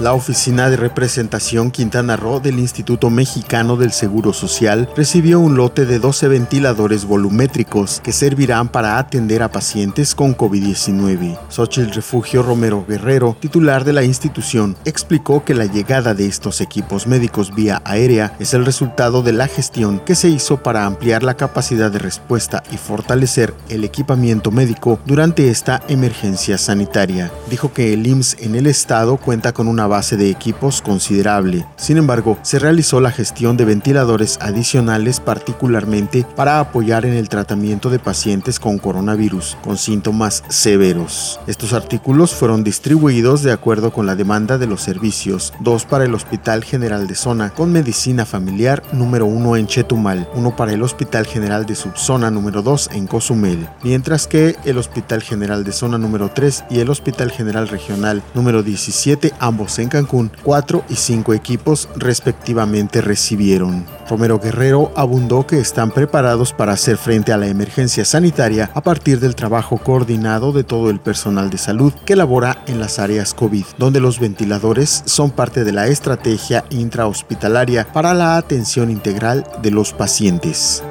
La Oficina de Representación Quintana Roo del Instituto Mexicano del Seguro Social recibió un lote de 12 ventiladores volumétricos que servirán para atender a pacientes con COVID-19. Xochitl Refugio Romero Guerrero, titular de la institución, explicó que la llegada de estos equipos médicos vía aérea es el resultado de la gestión que se hizo para ampliar la capacidad de respuesta y fortalecer el equipamiento médico durante esta emergencia sanitaria. Dijo que el IMSS en el estado cuenta con una base de equipos considerable. Sin embargo, se realizó la gestión de ventiladores adicionales particularmente para apoyar en el tratamiento de pacientes con coronavirus con síntomas severos. Estos artículos fueron distribuidos de acuerdo con la demanda de los servicios, dos para el Hospital General de Zona con Medicina Familiar número 1 en Chetumal, uno para el Hospital General de Subzona número 2 en Cozumel, mientras que el Hospital General de Zona número 3 y el Hospital General Regional número 17, ambos en Cancún, 4 y 5 equipos respectivamente recibieron. Romero Guerrero abundó que están preparados para hacer frente a la emergencia sanitaria a partir del trabajo coordinado de todo el personal de salud que labora en las áreas COVID, donde los ventiladores son parte de la estrategia intrahospitalaria para la atención integral de los pacientes.